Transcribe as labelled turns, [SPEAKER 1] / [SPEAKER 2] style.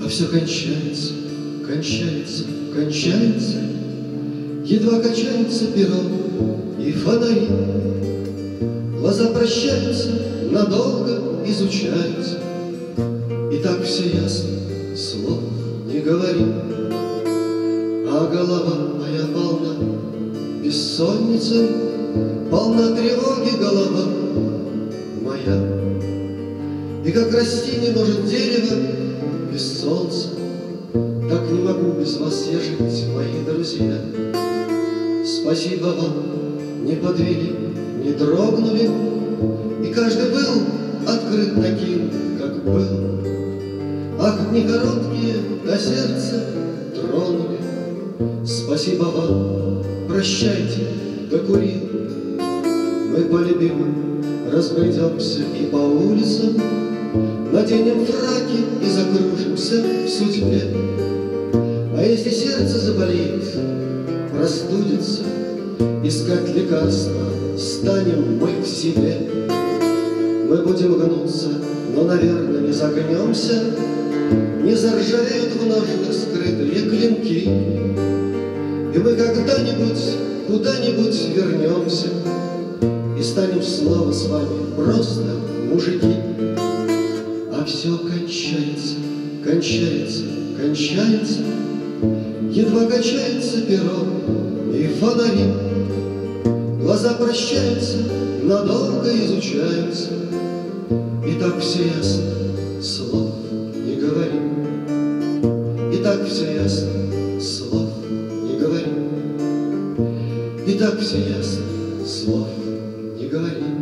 [SPEAKER 1] А все кончается, кончается, кончается, Едва качается перо и фонари. Глаза прощаются, надолго изучаются, И так все ясно, слов не говори. А голова моя бессонницы, Полна тревоги голова моя. И как расти не может дерево без солнца, Так не могу без вас я жить, мои друзья. Спасибо вам, не подвели, не дрогнули, И каждый был открыт таким, как был. Ах, не короткие до сердца тронули. Спасибо вам, прощайте, докурил. Мы полюбим, разбредемся и по улицам, Наденем фраки и закружимся в судьбе. А если сердце заболеет, простудится, Искать лекарства станем мы в себе. Мы будем гнуться, но, наверное, не загнемся, Не заржавеют в ножнах скрытые клинки, И мы когда-нибудь куда-нибудь вернемся И станем снова с вами просто мужики. А все кончается, кончается, кончается, Едва качается перо и фонари. Глаза прощаются, надолго изучаются, И так все ясно, слов не говори. И так все ясно, И так все ясно, слов не говори.